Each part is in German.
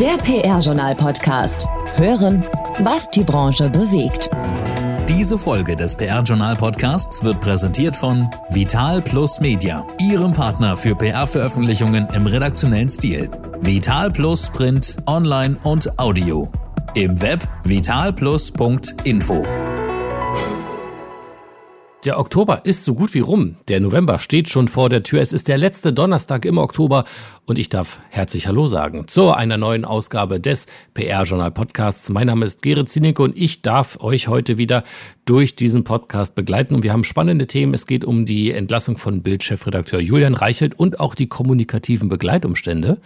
Der PR-Journal-Podcast. Hören, was die Branche bewegt. Diese Folge des PR-Journal-Podcasts wird präsentiert von Vital Plus Media, Ihrem Partner für PR-Veröffentlichungen im redaktionellen Stil. Vital Plus Print, Online und Audio. Im Web vitalplus.info. Der Oktober ist so gut wie rum. Der November steht schon vor der Tür. Es ist der letzte Donnerstag im Oktober und ich darf herzlich Hallo sagen zu einer neuen Ausgabe des PR-Journal Podcasts. Mein Name ist Gerrit Zinicke und ich darf euch heute wieder durch diesen Podcast begleiten. Und wir haben spannende Themen. Es geht um die Entlassung von Bildchefredakteur Julian Reichelt und auch die kommunikativen Begleitumstände.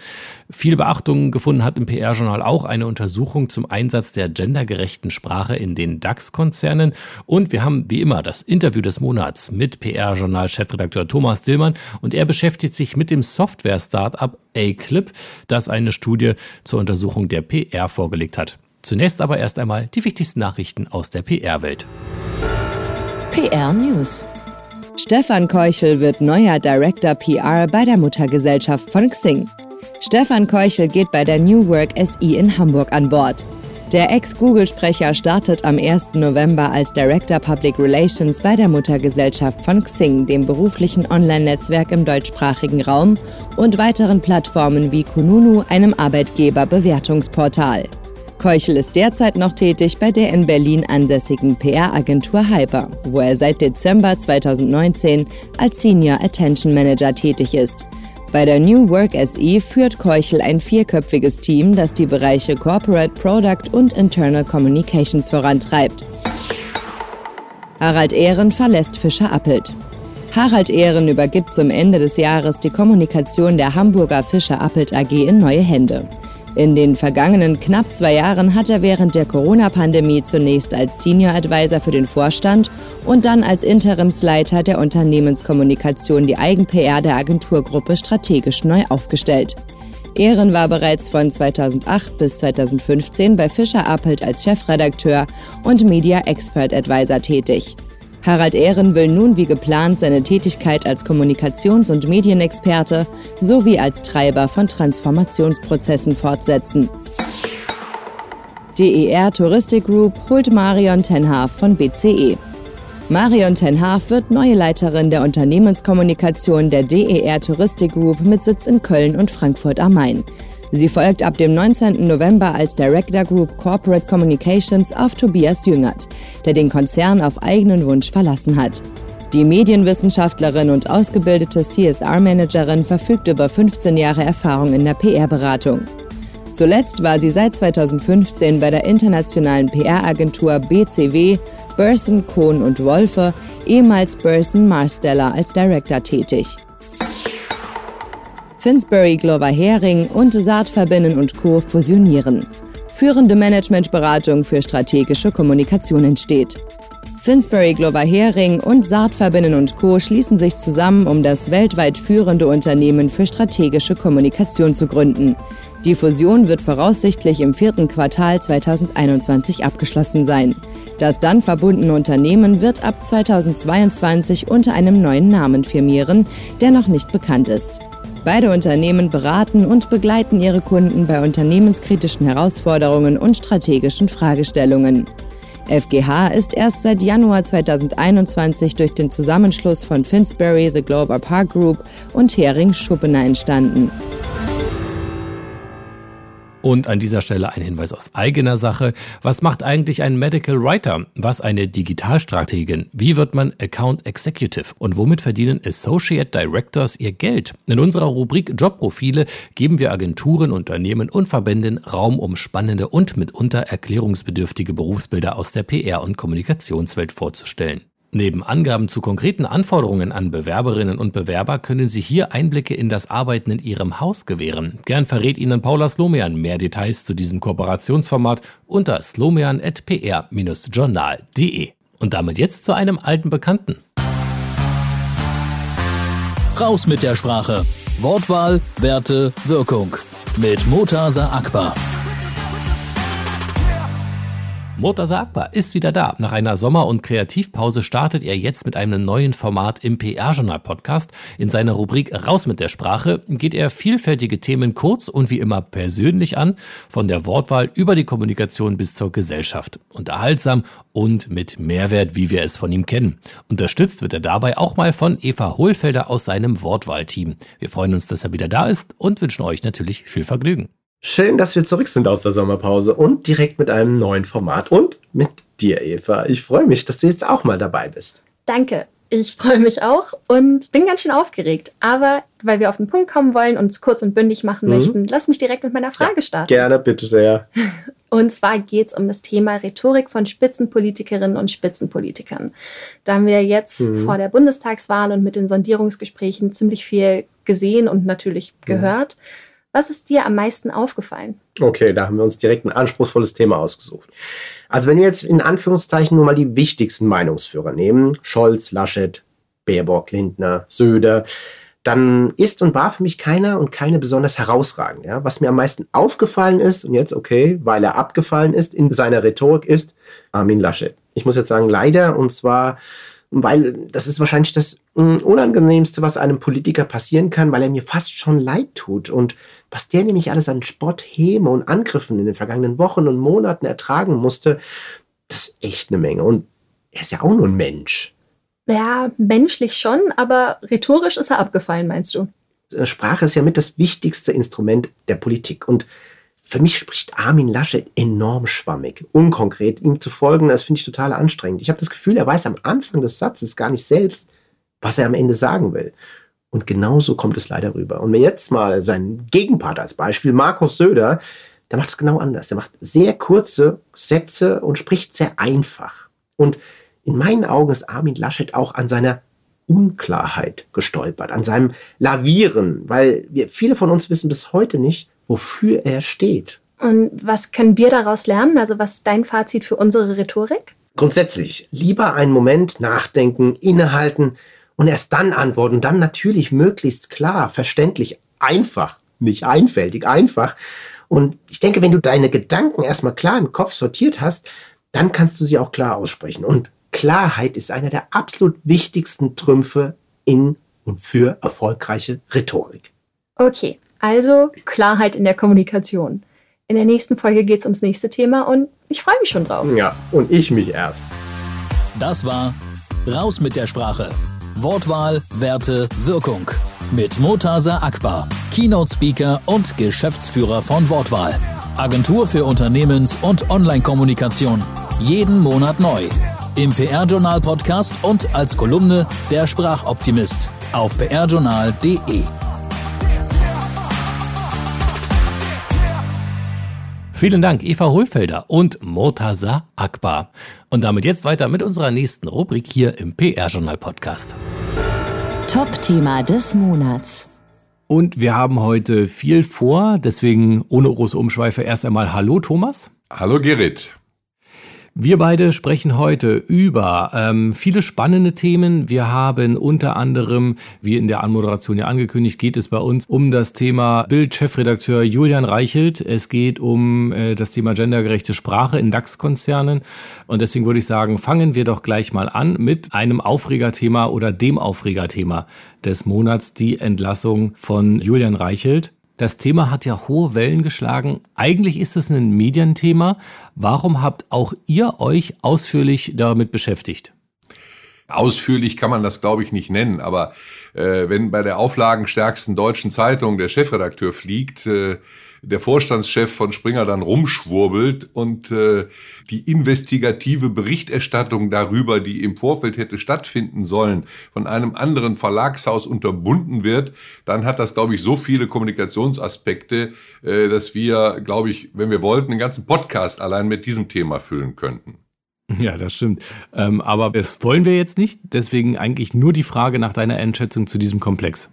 Viel Beachtung gefunden hat im PR-Journal auch eine Untersuchung zum Einsatz der gendergerechten Sprache in den DAX-Konzernen. Und wir haben wie immer das Interview des Monats mit PR-Journal-Chefredakteur Thomas Dillmann. Und er beschäftigt sich mit dem Software-Startup A-Clip, das eine Studie zur Untersuchung der PR vorgelegt hat. Zunächst aber erst einmal die wichtigsten Nachrichten aus der PR-Welt. PR News. Stefan Keuchel wird neuer Director PR bei der Muttergesellschaft von Xing. Stefan Keuchel geht bei der New Work SI in Hamburg an Bord. Der Ex-Google-Sprecher startet am 1. November als Director Public Relations bei der Muttergesellschaft von Xing, dem beruflichen Online-Netzwerk im deutschsprachigen Raum und weiteren Plattformen wie Kununu, einem Arbeitgeberbewertungsportal. Keuchel ist derzeit noch tätig bei der in Berlin ansässigen PR-Agentur Hyper, wo er seit Dezember 2019 als Senior Attention Manager tätig ist. Bei der New Work SE führt Keuchel ein vierköpfiges Team, das die Bereiche Corporate Product und Internal Communications vorantreibt. Harald Ehren verlässt Fischer Appelt. Harald Ehren übergibt zum Ende des Jahres die Kommunikation der Hamburger Fischer Appelt AG in neue Hände. In den vergangenen knapp zwei Jahren hat er während der Corona-Pandemie zunächst als Senior Advisor für den Vorstand und dann als Interimsleiter der Unternehmenskommunikation die Eigen-PR der Agenturgruppe strategisch neu aufgestellt. Ehren war bereits von 2008 bis 2015 bei Fischer Appelt als Chefredakteur und Media Expert Advisor tätig. Harald Ehren will nun wie geplant seine Tätigkeit als Kommunikations- und Medienexperte sowie als Treiber von Transformationsprozessen fortsetzen. DER Touristic Group holt Marion Tenhaaf von BCE. Marion Tenhaaf wird neue Leiterin der Unternehmenskommunikation der DER Touristic Group mit Sitz in Köln und Frankfurt am Main. Sie folgt ab dem 19. November als Director Group Corporate Communications auf Tobias Jüngert, der den Konzern auf eigenen Wunsch verlassen hat. Die Medienwissenschaftlerin und ausgebildete CSR-Managerin verfügt über 15 Jahre Erfahrung in der PR-Beratung. Zuletzt war sie seit 2015 bei der internationalen PR-Agentur BCW, Burson, Kohn und Wolfe, ehemals Burson Marsteller als Director tätig. Finsbury Glover Hering und Saatverbinden und Co. fusionieren. Führende Managementberatung für strategische Kommunikation entsteht. Finsbury Glover Hering und Saatverbinden und Co. schließen sich zusammen, um das weltweit führende Unternehmen für strategische Kommunikation zu gründen. Die Fusion wird voraussichtlich im vierten Quartal 2021 abgeschlossen sein. Das dann verbundene Unternehmen wird ab 2022 unter einem neuen Namen firmieren, der noch nicht bekannt ist. Beide Unternehmen beraten und begleiten ihre Kunden bei unternehmenskritischen Herausforderungen und strategischen Fragestellungen. FGH ist erst seit Januar 2021 durch den Zusammenschluss von Finsbury, The Global Park Group und Hering Schuppener entstanden. Und an dieser Stelle ein Hinweis aus eigener Sache. Was macht eigentlich ein Medical Writer? Was eine Digitalstrategin? Wie wird man Account Executive? Und womit verdienen Associate Directors ihr Geld? In unserer Rubrik Jobprofile geben wir Agenturen, Unternehmen und Verbänden Raum, um spannende und mitunter erklärungsbedürftige Berufsbilder aus der PR- und Kommunikationswelt vorzustellen. Neben Angaben zu konkreten Anforderungen an Bewerberinnen und Bewerber können Sie hier Einblicke in das Arbeiten in Ihrem Haus gewähren. Gern verrät Ihnen Paula Slomian mehr Details zu diesem Kooperationsformat unter slomian.pr-journal.de. Und damit jetzt zu einem alten Bekannten. Raus mit der Sprache. Wortwahl, Werte, Wirkung. Mit Motasa Akbar. Murtaza Akbar ist wieder da. Nach einer Sommer- und Kreativpause startet er jetzt mit einem neuen Format im PR-Journal-Podcast. In seiner Rubrik Raus mit der Sprache geht er vielfältige Themen kurz und wie immer persönlich an, von der Wortwahl über die Kommunikation bis zur Gesellschaft. Unterhaltsam und mit Mehrwert, wie wir es von ihm kennen. Unterstützt wird er dabei auch mal von Eva Hohlfelder aus seinem Wortwahlteam. Wir freuen uns, dass er wieder da ist und wünschen euch natürlich viel Vergnügen. Schön, dass wir zurück sind aus der Sommerpause und direkt mit einem neuen Format und mit dir, Eva. Ich freue mich, dass du jetzt auch mal dabei bist. Danke. Ich freue mich auch und bin ganz schön aufgeregt. Aber weil wir auf den Punkt kommen wollen und es kurz und bündig machen mhm. möchten, lass mich direkt mit meiner Frage ja, starten. Gerne, bitte sehr. Und zwar geht es um das Thema Rhetorik von Spitzenpolitikerinnen und Spitzenpolitikern. Da haben wir jetzt mhm. vor der Bundestagswahl und mit den Sondierungsgesprächen ziemlich viel gesehen und natürlich mhm. gehört. Mhm. Was ist dir am meisten aufgefallen? Okay, da haben wir uns direkt ein anspruchsvolles Thema ausgesucht. Also wenn wir jetzt in Anführungszeichen nur mal die wichtigsten Meinungsführer nehmen, Scholz, Laschet, Baerbock, Lindner, Söder, dann ist und war für mich keiner und keine besonders herausragend. Ja? Was mir am meisten aufgefallen ist, und jetzt okay, weil er abgefallen ist in seiner Rhetorik, ist Armin Laschet. Ich muss jetzt sagen, leider, und zwar weil das ist wahrscheinlich das hm, Unangenehmste, was einem Politiker passieren kann, weil er mir fast schon leid tut. Und was der nämlich alles an Spott, Häme und Angriffen in den vergangenen Wochen und Monaten ertragen musste, das ist echt eine Menge. Und er ist ja auch nur ein Mensch. Ja, menschlich schon, aber rhetorisch ist er abgefallen, meinst du? Sprache ist ja mit das wichtigste Instrument der Politik. Und für mich spricht Armin Laschet enorm schwammig, unkonkret. Ihm zu folgen, das finde ich total anstrengend. Ich habe das Gefühl, er weiß am Anfang des Satzes gar nicht selbst, was er am Ende sagen will. Und genauso kommt es leider rüber. Und mir jetzt mal sein Gegenpart als Beispiel, Markus Söder, der macht es genau anders. Der macht sehr kurze Sätze und spricht sehr einfach. Und in meinen Augen ist Armin Laschet auch an seiner Unklarheit gestolpert, an seinem Lavieren, weil wir, viele von uns wissen bis heute nicht, wofür er steht. Und was können wir daraus lernen? Also was ist dein Fazit für unsere Rhetorik? Grundsätzlich, lieber einen Moment nachdenken, innehalten und erst dann antworten. Dann natürlich möglichst klar, verständlich, einfach, nicht einfältig, einfach. Und ich denke, wenn du deine Gedanken erstmal klar im Kopf sortiert hast, dann kannst du sie auch klar aussprechen. Und Klarheit ist einer der absolut wichtigsten Trümpfe in und für erfolgreiche Rhetorik. Okay, also Klarheit in der Kommunikation. In der nächsten Folge geht es ums nächste Thema und ich freue mich schon drauf. Ja, und ich mich erst. Das war Raus mit der Sprache. Wortwahl, Werte, Wirkung. Mit Motasa Akbar, Keynote-Speaker und Geschäftsführer von Wortwahl. Agentur für Unternehmens- und Online-Kommunikation. Jeden Monat neu. Im PR-Journal-Podcast und als Kolumne Der Sprachoptimist auf prjournal.de. Vielen Dank, Eva Hohlfelder und Murtaza Akbar. Und damit jetzt weiter mit unserer nächsten Rubrik hier im PR-Journal-Podcast. Top-Thema des Monats. Und wir haben heute viel vor, deswegen ohne große Umschweife erst einmal Hallo Thomas. Hallo Gerrit. Wir beide sprechen heute über ähm, viele spannende Themen. Wir haben unter anderem, wie in der Anmoderation ja angekündigt, geht es bei uns um das Thema Bild-Chefredakteur Julian Reichelt. Es geht um äh, das Thema gendergerechte Sprache in DAX-Konzernen. Und deswegen würde ich sagen, fangen wir doch gleich mal an mit einem Aufregerthema oder dem Aufregerthema des Monats, die Entlassung von Julian Reichelt. Das Thema hat ja hohe Wellen geschlagen. Eigentlich ist es ein Medienthema. Warum habt auch ihr euch ausführlich damit beschäftigt? Ausführlich kann man das, glaube ich, nicht nennen, aber äh, wenn bei der auflagenstärksten deutschen Zeitung der Chefredakteur fliegt, äh, der Vorstandschef von Springer dann rumschwurbelt und äh, die investigative Berichterstattung darüber, die im Vorfeld hätte stattfinden sollen, von einem anderen Verlagshaus unterbunden wird, dann hat das, glaube ich, so viele Kommunikationsaspekte, äh, dass wir, glaube ich, wenn wir wollten, einen ganzen Podcast allein mit diesem Thema füllen könnten. Ja, das stimmt. Ähm, aber das wollen wir jetzt nicht. Deswegen eigentlich nur die Frage nach deiner Einschätzung zu diesem Komplex.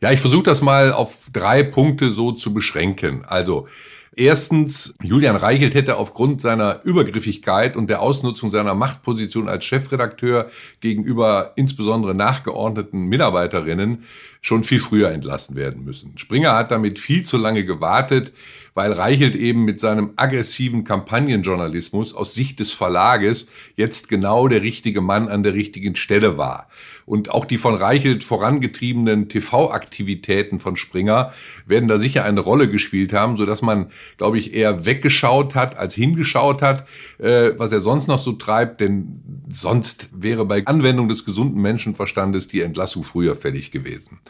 Ja, ich versuche das mal auf drei Punkte so zu beschränken. Also Erstens, Julian Reichelt hätte aufgrund seiner Übergriffigkeit und der Ausnutzung seiner Machtposition als Chefredakteur gegenüber insbesondere nachgeordneten Mitarbeiterinnen schon viel früher entlassen werden müssen. Springer hat damit viel zu lange gewartet, weil Reichelt eben mit seinem aggressiven Kampagnenjournalismus aus Sicht des Verlages jetzt genau der richtige Mann an der richtigen Stelle war. Und auch die von Reichelt vorangetriebenen TV-Aktivitäten von Springer werden da sicher eine Rolle gespielt haben, so dass man, glaube ich, eher weggeschaut hat als hingeschaut hat, äh, was er sonst noch so treibt. Denn sonst wäre bei Anwendung des gesunden Menschenverstandes die Entlassung früher fällig gewesen.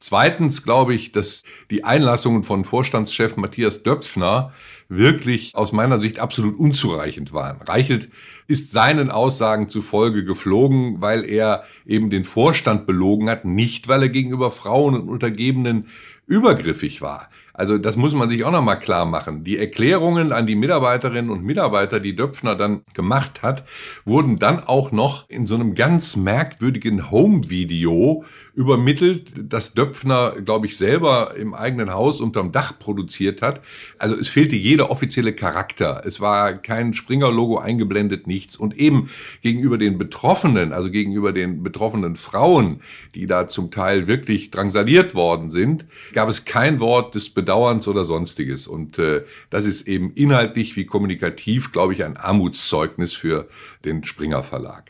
Zweitens glaube ich, dass die Einlassungen von Vorstandschef Matthias Döpfner wirklich aus meiner Sicht absolut unzureichend waren. Reichelt ist seinen Aussagen zufolge geflogen, weil er eben den Vorstand belogen hat, nicht weil er gegenüber Frauen und Untergebenen übergriffig war. Also das muss man sich auch nochmal klar machen. Die Erklärungen an die Mitarbeiterinnen und Mitarbeiter, die Döpfner dann gemacht hat, wurden dann auch noch in so einem ganz merkwürdigen Home-Video übermittelt, das Döpfner, glaube ich, selber im eigenen Haus unterm Dach produziert hat. Also es fehlte jeder offizielle Charakter. Es war kein Springer-Logo eingeblendet, nichts. Und eben gegenüber den Betroffenen, also gegenüber den betroffenen Frauen, die da zum Teil wirklich drangsaliert worden sind, gab es kein Wort des Bedauerns oder sonstiges. Und äh, das ist eben inhaltlich wie kommunikativ, glaube ich, ein Armutszeugnis für den Springer Verlag.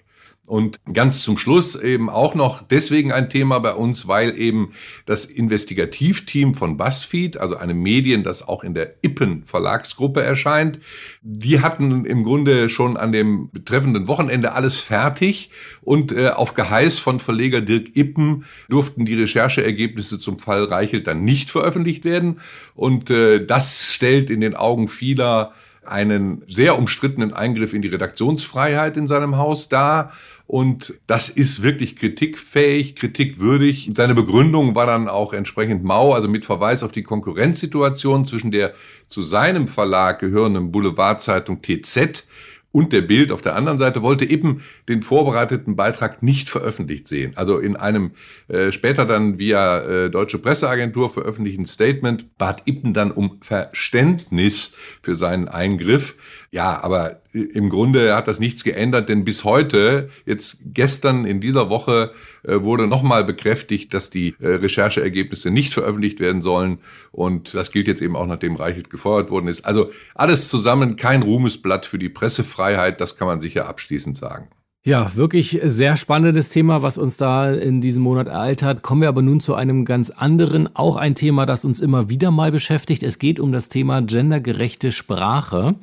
Und ganz zum Schluss eben auch noch deswegen ein Thema bei uns, weil eben das Investigativteam von BuzzFeed, also eine Medien, das auch in der Ippen Verlagsgruppe erscheint, die hatten im Grunde schon an dem betreffenden Wochenende alles fertig und äh, auf Geheiß von Verleger Dirk Ippen durften die Rechercheergebnisse zum Fall Reichelt dann nicht veröffentlicht werden. Und äh, das stellt in den Augen vieler einen sehr umstrittenen Eingriff in die Redaktionsfreiheit in seinem Haus dar. Und das ist wirklich kritikfähig, kritikwürdig. Seine Begründung war dann auch entsprechend mau, also mit Verweis auf die Konkurrenzsituation zwischen der zu seinem Verlag gehörenden Boulevardzeitung TZ und der Bild auf der anderen Seite wollte Ippen den vorbereiteten Beitrag nicht veröffentlicht sehen. Also in einem äh, später dann via äh, Deutsche Presseagentur veröffentlichten Statement bat Ippen dann um Verständnis für seinen Eingriff. Ja, aber im Grunde hat das nichts geändert, denn bis heute, jetzt gestern in dieser Woche, äh, wurde nochmal bekräftigt, dass die äh, Rechercheergebnisse nicht veröffentlicht werden sollen. Und das gilt jetzt eben auch, nachdem Reichelt gefeuert worden ist. Also alles zusammen kein Ruhmesblatt für die Pressefreiheit, das kann man sicher abschließend sagen. Ja, wirklich sehr spannendes Thema, was uns da in diesem Monat ereilt hat. Kommen wir aber nun zu einem ganz anderen, auch ein Thema, das uns immer wieder mal beschäftigt. Es geht um das Thema gendergerechte Sprache,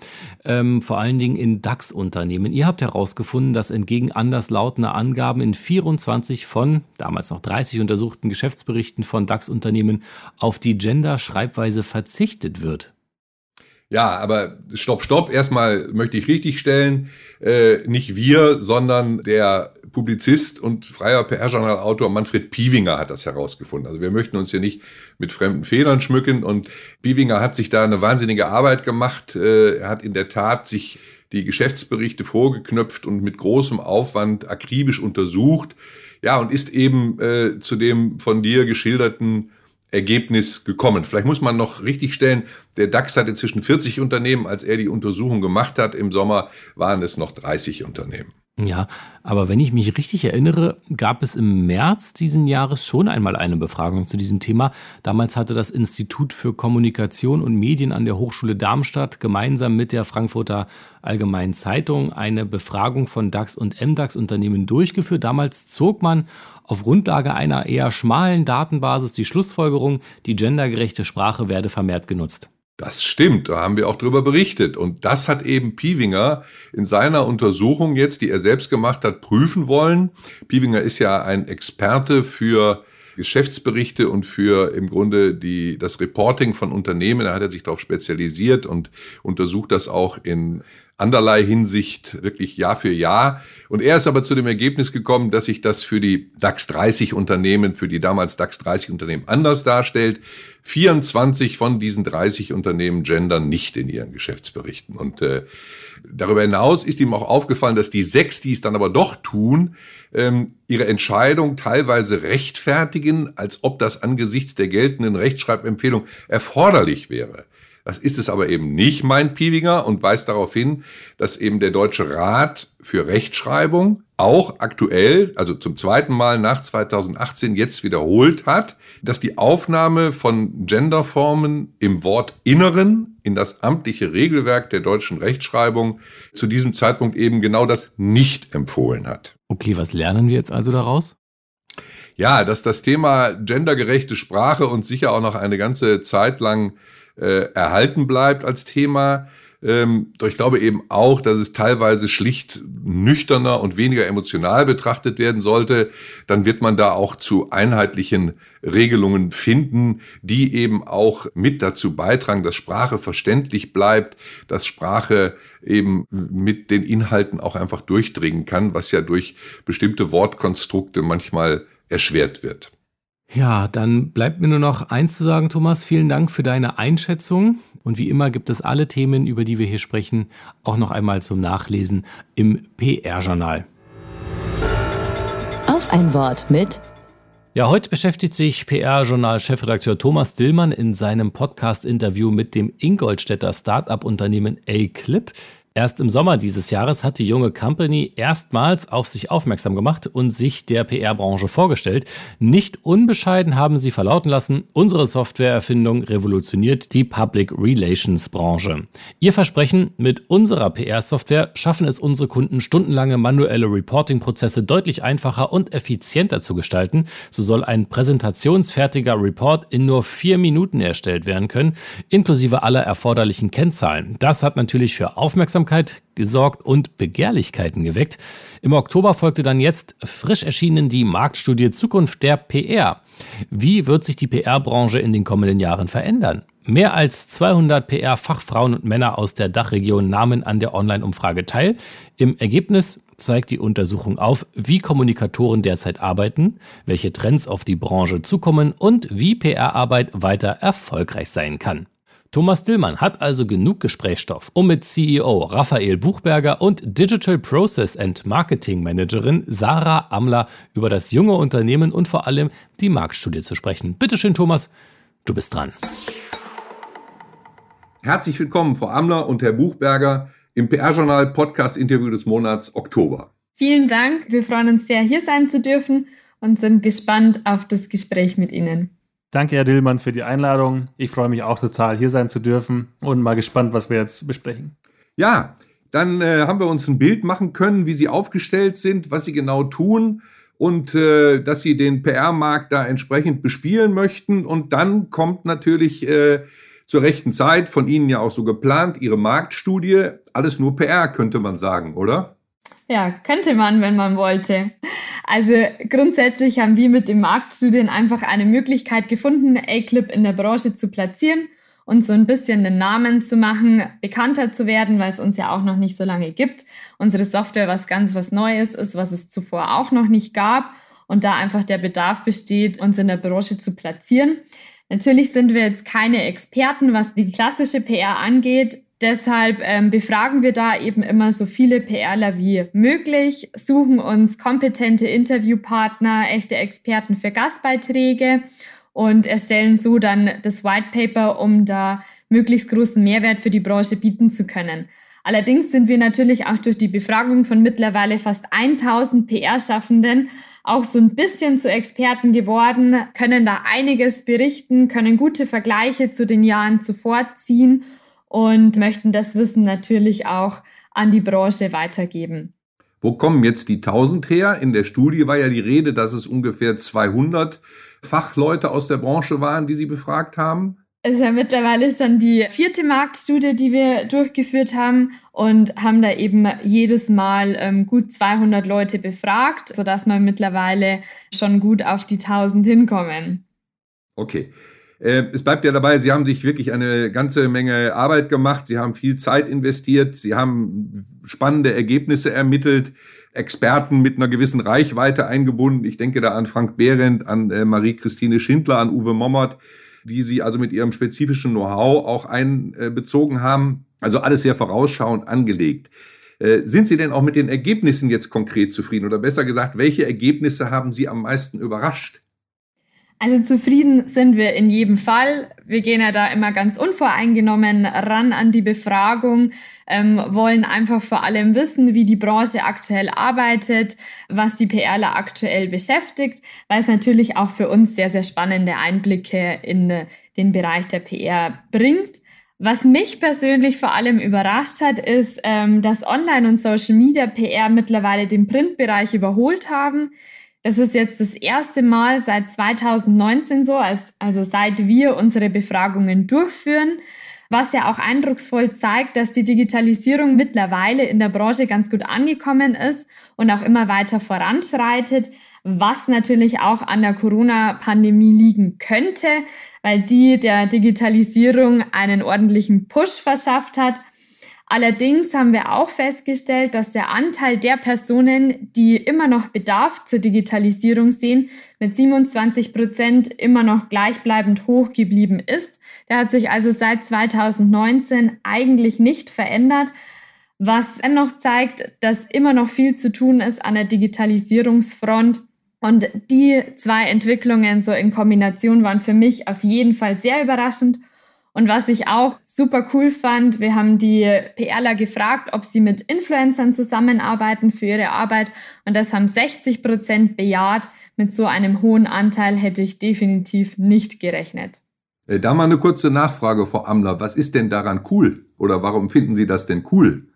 ähm, vor allen Dingen in DAX-Unternehmen. Ihr habt herausgefunden, dass entgegen anderslautender Angaben in 24 von damals noch 30 untersuchten Geschäftsberichten von DAX-Unternehmen auf die Gender-Schreibweise verzichtet wird. Ja, aber stopp, stopp. Erstmal möchte ich richtigstellen, äh, nicht wir, sondern der Publizist und freier PR-Journal-Autor Manfred Piewinger hat das herausgefunden. Also wir möchten uns hier nicht mit fremden Fehlern schmücken und Piewinger hat sich da eine wahnsinnige Arbeit gemacht. Äh, er hat in der Tat sich die Geschäftsberichte vorgeknöpft und mit großem Aufwand akribisch untersucht. Ja, und ist eben äh, zu dem von dir geschilderten Ergebnis gekommen. Vielleicht muss man noch richtig stellen, der DAX hat inzwischen 40 Unternehmen. Als er die Untersuchung gemacht hat im Sommer, waren es noch 30 Unternehmen. Ja, aber wenn ich mich richtig erinnere, gab es im März diesen Jahres schon einmal eine Befragung zu diesem Thema. Damals hatte das Institut für Kommunikation und Medien an der Hochschule Darmstadt gemeinsam mit der Frankfurter Allgemeinen Zeitung eine Befragung von DAX und MDAX-Unternehmen durchgeführt. Damals zog man auf Grundlage einer eher schmalen Datenbasis die Schlussfolgerung, die gendergerechte Sprache werde vermehrt genutzt. Das stimmt, da haben wir auch drüber berichtet. Und das hat eben Piewinger in seiner Untersuchung jetzt, die er selbst gemacht hat, prüfen wollen. Piewinger ist ja ein Experte für Geschäftsberichte und für im Grunde die, das Reporting von Unternehmen. Da hat er sich darauf spezialisiert und untersucht das auch in anderlei Hinsicht wirklich Jahr für Jahr. Und er ist aber zu dem Ergebnis gekommen, dass sich das für die DAX 30 Unternehmen, für die damals DAX 30 Unternehmen anders darstellt. 24 von diesen 30 Unternehmen gendern nicht in ihren Geschäftsberichten. Und äh, darüber hinaus ist ihm auch aufgefallen, dass die sechs, die es dann aber doch tun, ähm, ihre Entscheidung teilweise rechtfertigen, als ob das angesichts der geltenden Rechtschreibempfehlung erforderlich wäre. Das ist es aber eben nicht, meint Piewinger, und weist darauf hin, dass eben der Deutsche Rat für Rechtschreibung auch aktuell, also zum zweiten Mal nach 2018 jetzt wiederholt hat, dass die Aufnahme von Genderformen im Wortinneren in das amtliche Regelwerk der deutschen Rechtschreibung zu diesem Zeitpunkt eben genau das nicht empfohlen hat. Okay, was lernen wir jetzt also daraus? Ja, dass das Thema gendergerechte Sprache uns sicher auch noch eine ganze Zeit lang äh, erhalten bleibt als Thema. Ähm, doch ich glaube eben auch, dass es teilweise schlicht nüchterner und weniger emotional betrachtet werden sollte. Dann wird man da auch zu einheitlichen Regelungen finden, die eben auch mit dazu beitragen, dass Sprache verständlich bleibt, dass Sprache eben mit den Inhalten auch einfach durchdringen kann, was ja durch bestimmte Wortkonstrukte manchmal erschwert wird. Ja, dann bleibt mir nur noch eins zu sagen, Thomas. Vielen Dank für deine Einschätzung. Und wie immer gibt es alle Themen, über die wir hier sprechen, auch noch einmal zum Nachlesen im PR-Journal. Auf ein Wort mit ja, heute beschäftigt sich PR-Journal-Chefredakteur Thomas Dillmann in seinem Podcast-Interview mit dem Ingolstädter Start-up-Unternehmen A-Clip Erst im Sommer dieses Jahres hat die junge Company erstmals auf sich aufmerksam gemacht und sich der PR-Branche vorgestellt. Nicht unbescheiden haben sie verlauten lassen, unsere Softwareerfindung revolutioniert die Public Relations Branche. Ihr Versprechen, mit unserer PR-Software schaffen es unsere Kunden stundenlange manuelle Reporting-Prozesse deutlich einfacher und effizienter zu gestalten. So soll ein präsentationsfertiger Report in nur vier Minuten erstellt werden können, inklusive aller erforderlichen Kennzahlen. Das hat natürlich für Aufmerksamkeit Aufmerksamkeit gesorgt und Begehrlichkeiten geweckt. Im Oktober folgte dann jetzt frisch erschienen die Marktstudie Zukunft der PR. Wie wird sich die PR-Branche in den kommenden Jahren verändern? Mehr als 200 PR-Fachfrauen und Männer aus der Dachregion nahmen an der Online-Umfrage teil. Im Ergebnis zeigt die Untersuchung auf, wie Kommunikatoren derzeit arbeiten, welche Trends auf die Branche zukommen und wie PR-Arbeit weiter erfolgreich sein kann. Thomas Dillmann hat also genug Gesprächsstoff, um mit CEO Raphael Buchberger und Digital Process and Marketing Managerin Sarah Amler über das junge Unternehmen und vor allem die Marktstudie zu sprechen. Bitte schön, Thomas, du bist dran. Herzlich willkommen, Frau Amler und Herr Buchberger im PR-Journal Podcast-Interview des Monats Oktober. Vielen Dank. Wir freuen uns sehr, hier sein zu dürfen und sind gespannt auf das Gespräch mit Ihnen. Danke, Herr Dillmann, für die Einladung. Ich freue mich auch total, hier sein zu dürfen und mal gespannt, was wir jetzt besprechen. Ja, dann äh, haben wir uns ein Bild machen können, wie Sie aufgestellt sind, was Sie genau tun und äh, dass Sie den PR-Markt da entsprechend bespielen möchten. Und dann kommt natürlich äh, zur rechten Zeit, von Ihnen ja auch so geplant, Ihre Marktstudie. Alles nur PR, könnte man sagen, oder? Ja, könnte man, wenn man wollte. Also grundsätzlich haben wir mit dem Marktstudien einfach eine Möglichkeit gefunden, A-Clip in der Branche zu platzieren und so ein bisschen den Namen zu machen, bekannter zu werden, weil es uns ja auch noch nicht so lange gibt. Unsere Software was ganz was Neues ist, was es zuvor auch noch nicht gab und da einfach der Bedarf besteht, uns in der Branche zu platzieren. Natürlich sind wir jetzt keine Experten, was die klassische PR angeht, Deshalb ähm, befragen wir da eben immer so viele PRler wie möglich, suchen uns kompetente Interviewpartner, echte Experten für Gastbeiträge und erstellen so dann das White Paper, um da möglichst großen Mehrwert für die Branche bieten zu können. Allerdings sind wir natürlich auch durch die Befragung von mittlerweile fast 1000 PR-Schaffenden auch so ein bisschen zu Experten geworden, können da einiges berichten, können gute Vergleiche zu den Jahren zuvor ziehen und möchten das Wissen natürlich auch an die Branche weitergeben. Wo kommen jetzt die 1000 her? In der Studie war ja die Rede, dass es ungefähr 200 Fachleute aus der Branche waren, die Sie befragt haben. Es ist ja mittlerweile schon die vierte Marktstudie, die wir durchgeführt haben und haben da eben jedes Mal ähm, gut 200 Leute befragt, sodass wir mittlerweile schon gut auf die 1000 hinkommen. Okay. Äh, es bleibt ja dabei, Sie haben sich wirklich eine ganze Menge Arbeit gemacht, Sie haben viel Zeit investiert, Sie haben spannende Ergebnisse ermittelt, Experten mit einer gewissen Reichweite eingebunden. Ich denke da an Frank Behrendt, an äh, Marie-Christine Schindler, an Uwe Mommert, die Sie also mit ihrem spezifischen Know-how auch einbezogen haben. Also alles sehr vorausschauend angelegt. Äh, sind Sie denn auch mit den Ergebnissen jetzt konkret zufrieden? Oder besser gesagt, welche Ergebnisse haben Sie am meisten überrascht? Also zufrieden sind wir in jedem Fall. Wir gehen ja da immer ganz unvoreingenommen ran an die Befragung, ähm, wollen einfach vor allem wissen, wie die Branche aktuell arbeitet, was die PRler aktuell beschäftigt, weil es natürlich auch für uns sehr, sehr spannende Einblicke in den Bereich der PR bringt. Was mich persönlich vor allem überrascht hat, ist, ähm, dass Online- und Social-Media PR mittlerweile den Printbereich überholt haben. Das ist jetzt das erste Mal seit 2019 so, als, also seit wir unsere Befragungen durchführen, was ja auch eindrucksvoll zeigt, dass die Digitalisierung mittlerweile in der Branche ganz gut angekommen ist und auch immer weiter voranschreitet, was natürlich auch an der Corona-Pandemie liegen könnte, weil die der Digitalisierung einen ordentlichen Push verschafft hat. Allerdings haben wir auch festgestellt, dass der Anteil der Personen, die immer noch Bedarf zur Digitalisierung sehen, mit 27 Prozent immer noch gleichbleibend hoch geblieben ist. Der hat sich also seit 2019 eigentlich nicht verändert, was dennoch zeigt, dass immer noch viel zu tun ist an der Digitalisierungsfront. Und die zwei Entwicklungen so in Kombination waren für mich auf jeden Fall sehr überraschend. Und was ich auch super cool fand, wir haben die PRler gefragt, ob sie mit Influencern zusammenarbeiten für ihre Arbeit. Und das haben 60 Prozent bejaht. Mit so einem hohen Anteil hätte ich definitiv nicht gerechnet. Äh, da mal eine kurze Nachfrage, Frau Amler. Was ist denn daran cool? Oder warum finden Sie das denn cool?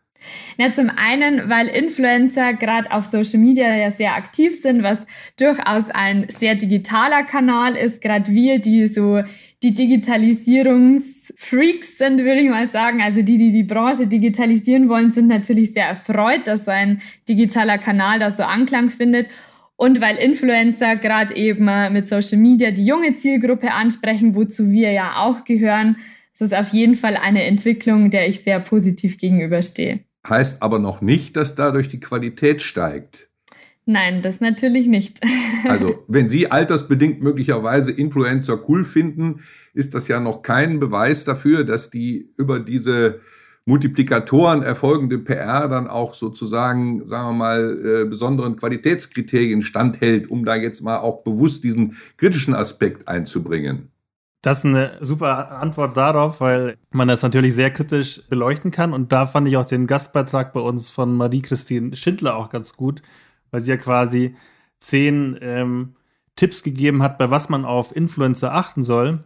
Ja, zum einen, weil Influencer gerade auf Social Media ja sehr aktiv sind, was durchaus ein sehr digitaler Kanal ist. Gerade wir, die so die Digitalisierungsfreaks sind, würde ich mal sagen. Also die, die die Branche digitalisieren wollen, sind natürlich sehr erfreut, dass so ein digitaler Kanal da so Anklang findet. Und weil Influencer gerade eben mit Social Media die junge Zielgruppe ansprechen, wozu wir ja auch gehören, ist es auf jeden Fall eine Entwicklung, der ich sehr positiv gegenüberstehe heißt aber noch nicht, dass dadurch die Qualität steigt. Nein, das natürlich nicht. also, wenn Sie altersbedingt möglicherweise Influencer cool finden, ist das ja noch kein Beweis dafür, dass die über diese Multiplikatoren erfolgende PR dann auch sozusagen, sagen wir mal, äh, besonderen Qualitätskriterien standhält, um da jetzt mal auch bewusst diesen kritischen Aspekt einzubringen. Das ist eine super Antwort darauf, weil man das natürlich sehr kritisch beleuchten kann. Und da fand ich auch den Gastbeitrag bei uns von Marie-Christine Schindler auch ganz gut, weil sie ja quasi zehn ähm, Tipps gegeben hat, bei was man auf Influencer achten soll.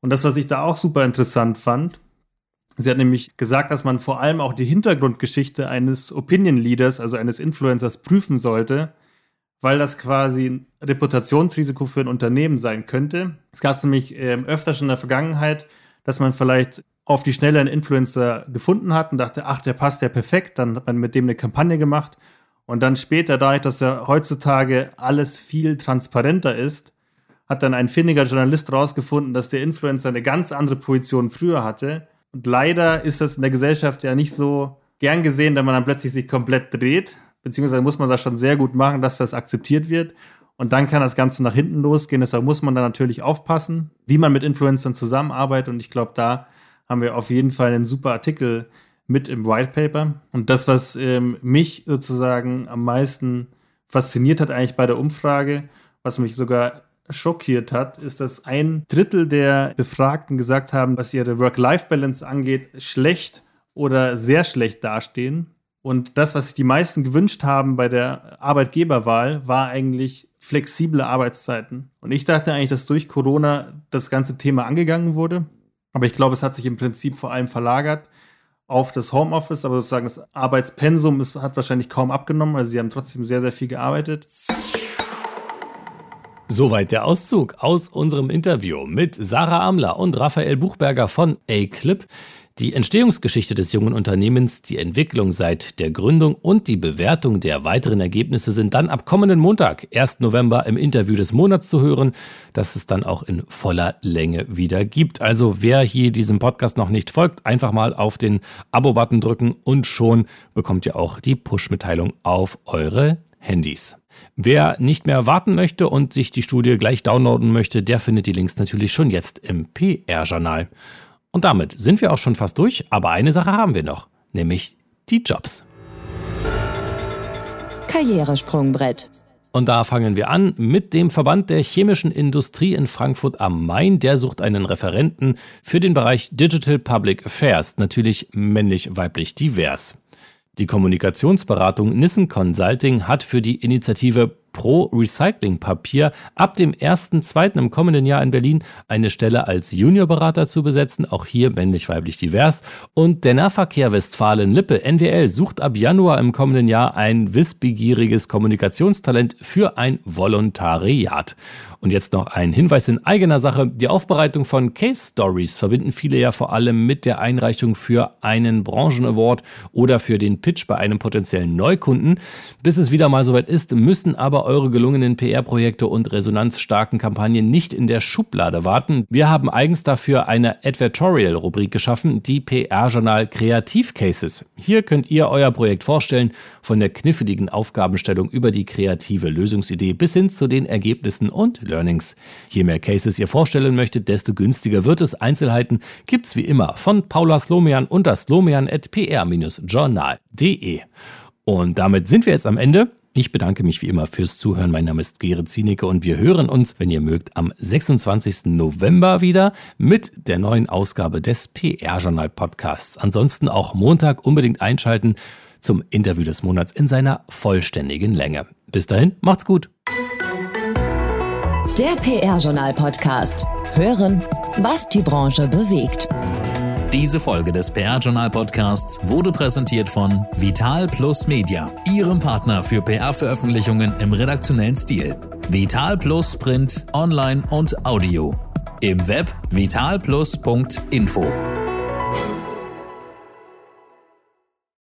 Und das, was ich da auch super interessant fand, sie hat nämlich gesagt, dass man vor allem auch die Hintergrundgeschichte eines Opinion Leaders, also eines Influencers, prüfen sollte weil das quasi ein Reputationsrisiko für ein Unternehmen sein könnte. Es gab nämlich ähm, öfter schon in der Vergangenheit, dass man vielleicht auf die Schnelle einen Influencer gefunden hat und dachte, ach, der passt ja perfekt, dann hat man mit dem eine Kampagne gemacht. Und dann später, dadurch, dass ja heutzutage alles viel transparenter ist, hat dann ein findiger Journalist herausgefunden, dass der Influencer eine ganz andere Position früher hatte. Und leider ist das in der Gesellschaft ja nicht so gern gesehen, wenn man dann plötzlich sich komplett dreht beziehungsweise muss man das schon sehr gut machen, dass das akzeptiert wird. Und dann kann das Ganze nach hinten losgehen. Deshalb muss man da natürlich aufpassen, wie man mit Influencern zusammenarbeitet. Und ich glaube, da haben wir auf jeden Fall einen super Artikel mit im White Paper. Und das, was ähm, mich sozusagen am meisten fasziniert hat, eigentlich bei der Umfrage, was mich sogar schockiert hat, ist, dass ein Drittel der Befragten gesagt haben, was ihre Work-Life-Balance angeht, schlecht oder sehr schlecht dastehen. Und das, was sich die meisten gewünscht haben bei der Arbeitgeberwahl, war eigentlich flexible Arbeitszeiten. Und ich dachte eigentlich, dass durch Corona das ganze Thema angegangen wurde. Aber ich glaube, es hat sich im Prinzip vor allem verlagert auf das Homeoffice, aber sozusagen das Arbeitspensum ist, hat wahrscheinlich kaum abgenommen. Also sie haben trotzdem sehr, sehr viel gearbeitet. Soweit der Auszug aus unserem Interview mit Sarah Amler und Raphael Buchberger von A-Clip. Die Entstehungsgeschichte des jungen Unternehmens, die Entwicklung seit der Gründung und die Bewertung der weiteren Ergebnisse sind dann ab kommenden Montag, 1. November, im Interview des Monats zu hören, das es dann auch in voller Länge wieder gibt. Also wer hier diesem Podcast noch nicht folgt, einfach mal auf den Abo-Button drücken und schon bekommt ihr auch die Push-Mitteilung auf eure Handys. Wer nicht mehr warten möchte und sich die Studie gleich downloaden möchte, der findet die Links natürlich schon jetzt im PR-Journal. Und damit sind wir auch schon fast durch, aber eine Sache haben wir noch, nämlich die Jobs. Karrieresprungbrett. Und da fangen wir an mit dem Verband der chemischen Industrie in Frankfurt am Main. Der sucht einen Referenten für den Bereich Digital Public Affairs, natürlich männlich-weiblich divers. Die Kommunikationsberatung Nissen Consulting hat für die Initiative Pro Recycling-Papier ab dem 1.2. im kommenden Jahr in Berlin eine Stelle als Juniorberater zu besetzen, auch hier männlich-weiblich divers. Und der Nahverkehr Westfalen-Lippe, NWL, sucht ab Januar im kommenden Jahr ein wissbegieriges Kommunikationstalent für ein Volontariat. Und jetzt noch ein Hinweis in eigener Sache. Die Aufbereitung von Case Stories verbinden viele ja vor allem mit der Einreichung für einen Branchen-Award oder für den Pitch bei einem potenziellen Neukunden. Bis es wieder mal soweit ist, müssen aber eure gelungenen PR-Projekte und resonanzstarken Kampagnen nicht in der Schublade warten. Wir haben eigens dafür eine Advertorial-Rubrik geschaffen, die PR-Journal Kreativ-Cases. Hier könnt ihr euer Projekt vorstellen, von der kniffligen Aufgabenstellung über die kreative Lösungsidee bis hin zu den Ergebnissen und Learnings. Je mehr Cases ihr vorstellen möchtet, desto günstiger wird es. Einzelheiten gibt's wie immer von Paula Slomian unter slomian.pr-journal.de. Und damit sind wir jetzt am Ende. Ich bedanke mich wie immer fürs Zuhören. Mein Name ist Gerrit Zienicke und wir hören uns, wenn ihr mögt, am 26. November wieder mit der neuen Ausgabe des PR-Journal Podcasts. Ansonsten auch Montag unbedingt einschalten zum Interview des Monats in seiner vollständigen Länge. Bis dahin, macht's gut. Der PR-Journal-Podcast. Hören, was die Branche bewegt. Diese Folge des PR-Journal-Podcasts wurde präsentiert von Vital Plus Media, Ihrem Partner für PR-Veröffentlichungen im redaktionellen Stil. Vital Plus Print, Online und Audio. Im Web vitalplus.info.